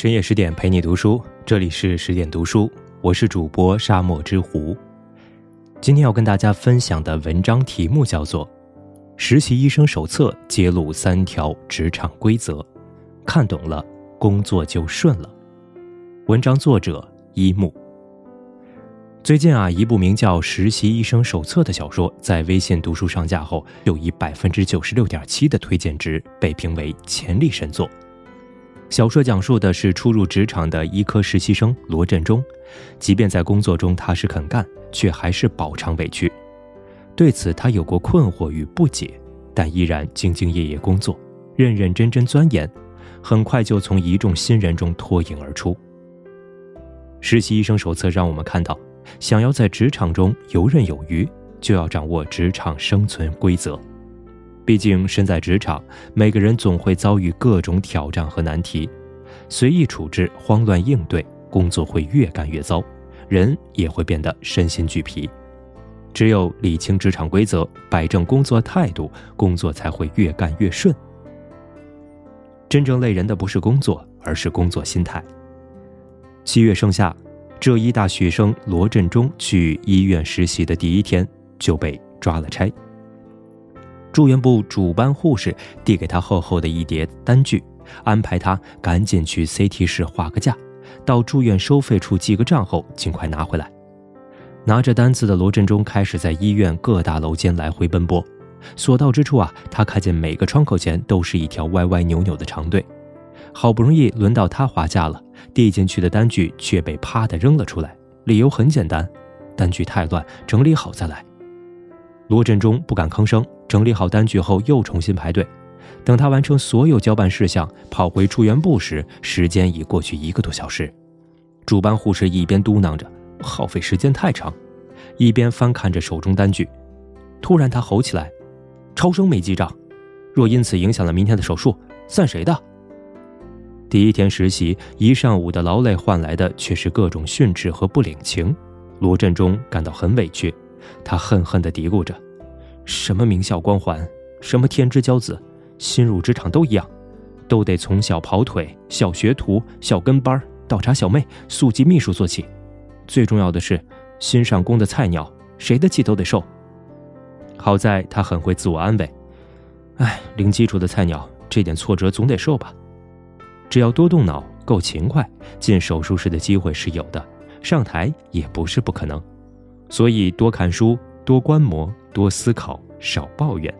深夜十点陪你读书，这里是十点读书，我是主播沙漠之狐。今天要跟大家分享的文章题目叫做《实习医生手册揭露三条职场规则》，看懂了，工作就顺了。文章作者一木。最近啊，一部名叫《实习医生手册》的小说在微信读书上架后，又以百分之九十六点七的推荐值被评为潜力神作。小说讲述的是初入职场的医科实习生罗振中，即便在工作中踏实肯干，却还是饱尝委屈。对此，他有过困惑与不解，但依然兢兢业业工作，认认真真钻研，很快就从一众新人中脱颖而出。实习医生手册让我们看到，想要在职场中游刃有余，就要掌握职场生存规则。毕竟身在职场，每个人总会遭遇各种挑战和难题，随意处置、慌乱应对，工作会越干越糟，人也会变得身心俱疲。只有理清职场规则，摆正工作态度，工作才会越干越顺。真正累人的不是工作，而是工作心态。七月盛夏，浙医大学生罗振中去医院实习的第一天就被抓了差。住院部主班护士递给他厚厚的一叠单据，安排他赶紧去 CT 室画个价，到住院收费处记个账后尽快拿回来。拿着单子的罗振中开始在医院各大楼间来回奔波，所到之处啊，他看见每个窗口前都是一条歪歪扭扭的长队。好不容易轮到他划价了，递进去的单据却被啪的扔了出来，理由很简单：单据太乱，整理好再来。罗振中不敢吭声。整理好单据后，又重新排队。等他完成所有交办事项，跑回住院部时，时间已过去一个多小时。主班护士一边嘟囔着“耗费时间太长”，一边翻看着手中单据。突然，他吼起来：“超生没记账，若因此影响了明天的手术，算谁的？”第一天实习，一上午的劳累换来的却是各种训斥和不领情。罗振中感到很委屈，他恨恨地嘀咕着。什么名校光环，什么天之骄子，新入职场都一样，都得从小跑腿、小学徒、小跟班、倒茶小妹、速记秘书做起。最重要的是，新上工的菜鸟，谁的气都得受。好在他很会自我安慰，哎，零基础的菜鸟，这点挫折总得受吧。只要多动脑、够勤快，进手术室的机会是有的，上台也不是不可能。所以多看书。多观摩，多思考，少抱怨。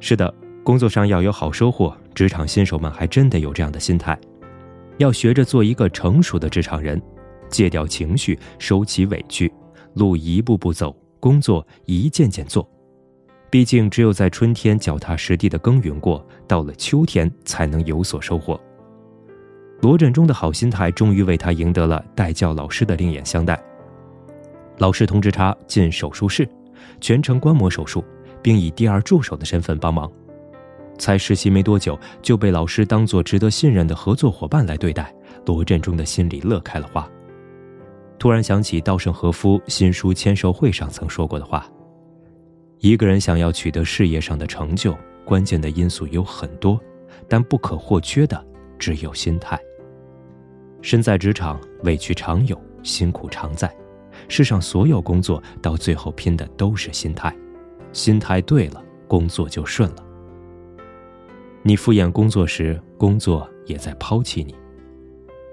是的，工作上要有好收获，职场新手们还真得有这样的心态，要学着做一个成熟的职场人，戒掉情绪，收起委屈，路一步步走，工作一件件做。毕竟，只有在春天脚踏实地的耕耘过，到了秋天才能有所收获。罗振中的好心态，终于为他赢得了代教老师的另眼相待。老师通知他进手术室，全程观摩手术，并以第二助手的身份帮忙。才实习没多久，就被老师当作值得信任的合作伙伴来对待。罗振中的心里乐开了花。突然想起稻盛和夫新书签售会上曾说过的话：“一个人想要取得事业上的成就，关键的因素有很多，但不可或缺的只有心态。身在职场，委屈常有，辛苦常在。”世上所有工作到最后拼的都是心态，心态对了，工作就顺了。你敷衍工作时，工作也在抛弃你。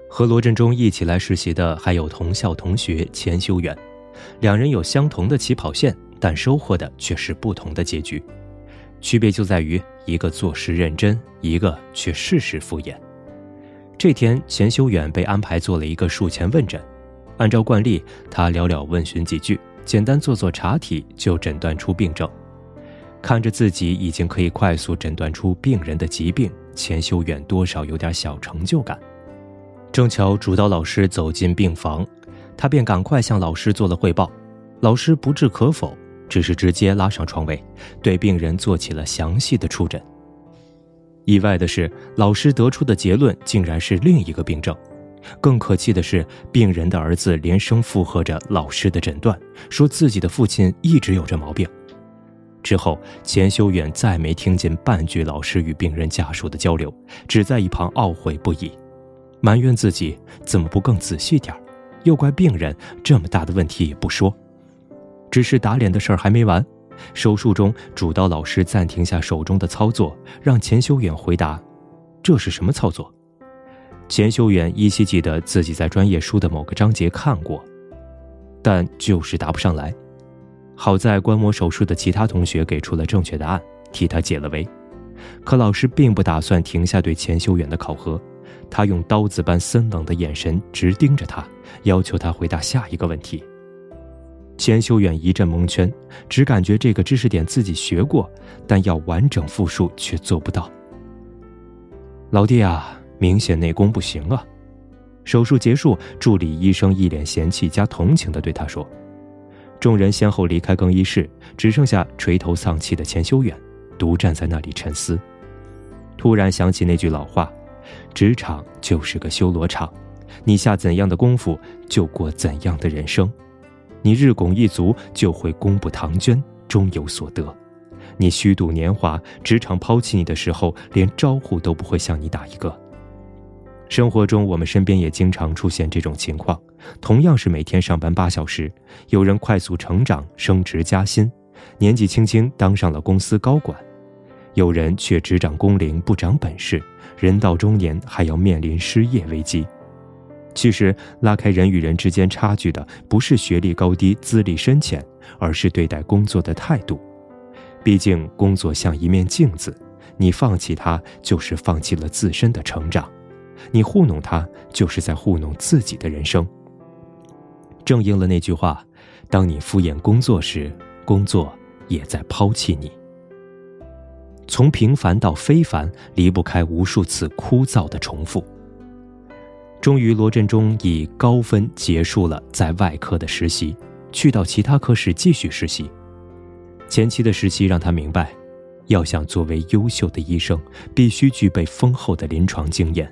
和罗振中一起来实习的还有同校同学钱修远，两人有相同的起跑线，但收获的却是不同的结局。区别就在于一个做事认真，一个却事事敷衍。这天，钱修远被安排做了一个术前问诊。按照惯例，他寥寥问询几句，简单做做查体，就诊断出病症。看着自己已经可以快速诊断出病人的疾病，钱修远多少有点小成就感。正巧主刀老师走进病房，他便赶快向老师做了汇报。老师不置可否，只是直接拉上床位，对病人做起了详细的触诊。意外的是，老师得出的结论竟然是另一个病症。更可气的是，病人的儿子连声附和着老师的诊断，说自己的父亲一直有这毛病。之后，钱修远再没听见半句老师与病人家属的交流，只在一旁懊悔不已。埋怨自己怎么不更仔细点又怪病人这么大的问题也不说。只是打脸的事儿还没完，手术中主刀老师暂停下手中的操作，让钱修远回答：“这是什么操作？”钱修远依稀记得自己在专业书的某个章节看过，但就是答不上来。好在观摩手术的其他同学给出了正确答案，替他解了围。可老师并不打算停下对钱修远的考核，他用刀子般森冷的眼神直盯着他，要求他回答下一个问题。钱修远一阵蒙圈，只感觉这个知识点自己学过，但要完整复述却做不到。老弟啊！明显内功不行啊！手术结束，助理医生一脸嫌弃加同情的对他说：“众人先后离开更衣室，只剩下垂头丧气的钱修远，独站在那里沉思。突然想起那句老话：‘职场就是个修罗场，你下怎样的功夫，就过怎样的人生。你日拱一卒，就会功不唐捐，终有所得。你虚度年华，职场抛弃你的时候，连招呼都不会向你打一个。’”生活中，我们身边也经常出现这种情况。同样是每天上班八小时，有人快速成长、升职加薪，年纪轻轻当上了公司高管；有人却只长工龄不长本事，人到中年还要面临失业危机。其实，拉开人与人之间差距的不是学历高低、资历深浅，而是对待工作的态度。毕竟，工作像一面镜子，你放弃它，就是放弃了自身的成长。你糊弄他，就是在糊弄自己的人生。正应了那句话：当你敷衍工作时，工作也在抛弃你。从平凡到非凡，离不开无数次枯燥的重复。终于，罗振中以高分结束了在外科的实习，去到其他科室继续实习。前期的实习让他明白，要想作为优秀的医生，必须具备丰厚的临床经验。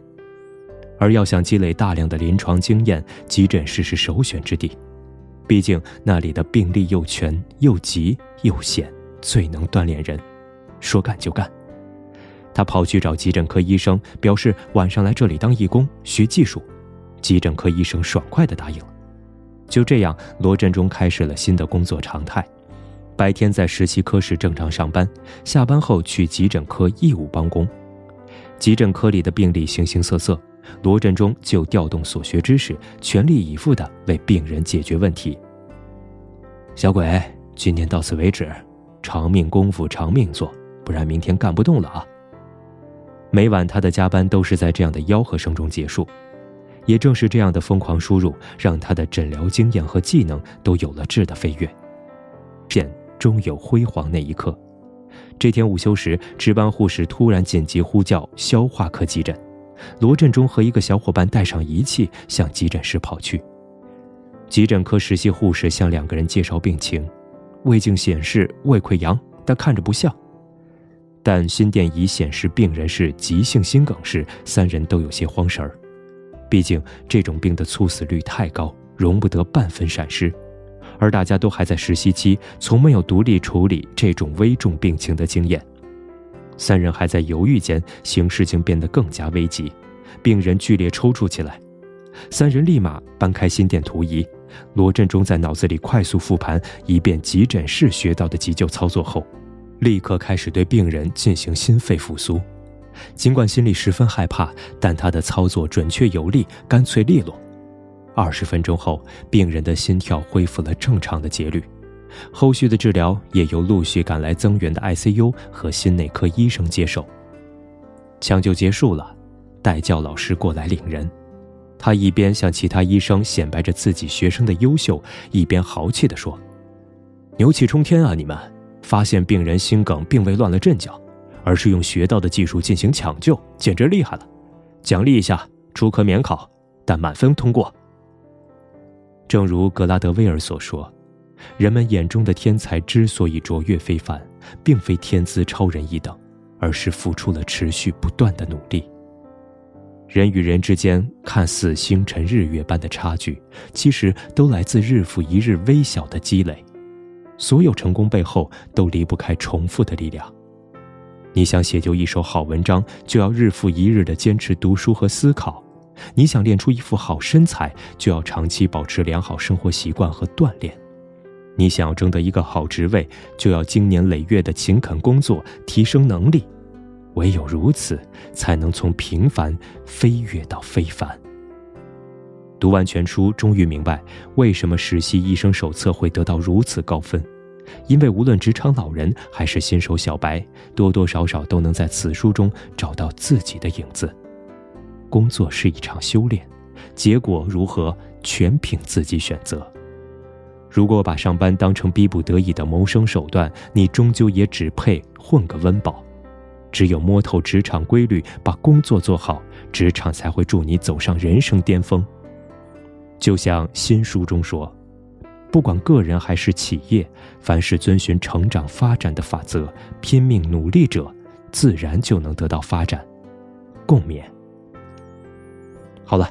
而要想积累大量的临床经验，急诊室是首选之地，毕竟那里的病例又全又急又险，最能锻炼人。说干就干，他跑去找急诊科医生，表示晚上来这里当义工学技术。急诊科医生爽快地答应了。就这样，罗振中开始了新的工作常态：白天在实习科室正常上班，下班后去急诊科义务帮工。急诊科里的病例形形色色。罗振中就调动所学知识，全力以赴地为病人解决问题。小鬼，今天到此为止，长命功夫长命做，不然明天干不动了啊！每晚他的加班都是在这样的吆喝声中结束。也正是这样的疯狂输入，让他的诊疗经验和技能都有了质的飞跃。片终有辉煌那一刻。这天午休时，值班护士突然紧急呼叫消化科急诊。罗振中和一个小伙伴带上仪器向急诊室跑去。急诊科实习护士向两个人介绍病情，胃镜显示胃溃疡，但看着不像。但心电仪显示病人是急性心梗时，三人都有些慌神儿。毕竟这种病的猝死率太高，容不得半分闪失。而大家都还在实习期，从没有独立处理这种危重病情的经验。三人还在犹豫间，形势竟变得更加危急，病人剧烈抽搐起来。三人立马搬开心电图仪，罗振中在脑子里快速复盘一遍急诊室学到的急救操作后，立刻开始对病人进行心肺复苏。尽管心里十分害怕，但他的操作准确有力，干脆利落。二十分钟后，病人的心跳恢复了正常的节律。后续的治疗也由陆续赶来增援的 ICU 和心内科医生接手。抢救结束了，代教老师过来领人。他一边向其他医生显摆着自己学生的优秀，一边豪气地说：“牛气冲天啊！你们发现病人心梗并未乱了阵脚，而是用学到的技术进行抢救，简直厉害了！奖励一下，出科免考，但满分通过。”正如格拉德威尔所说。人们眼中的天才之所以卓越非凡，并非天资超人一等，而是付出了持续不断的努力。人与人之间看似星辰日月般的差距，其实都来自日复一日微小的积累。所有成功背后都离不开重复的力量。你想写就一手好文章，就要日复一日的坚持读书和思考；你想练出一副好身材，就要长期保持良好生活习惯和锻炼；你想要争得一个好职位，就要经年累月的勤恳工作，提升能力。唯有如此，才能从平凡飞跃到非凡。读完全书，终于明白为什么实习医生手册会得到如此高分，因为无论职场老人还是新手小白，多多少少都能在此书中找到自己的影子。工作是一场修炼，结果如何全凭自己选择。如果把上班当成逼不得已的谋生手段，你终究也只配混个温饱。只有摸透职场规律，把工作做好，职场才会助你走上人生巅峰。就像新书中说，不管个人还是企业，凡是遵循成长发展的法则，拼命努力者，自然就能得到发展。共勉。好了，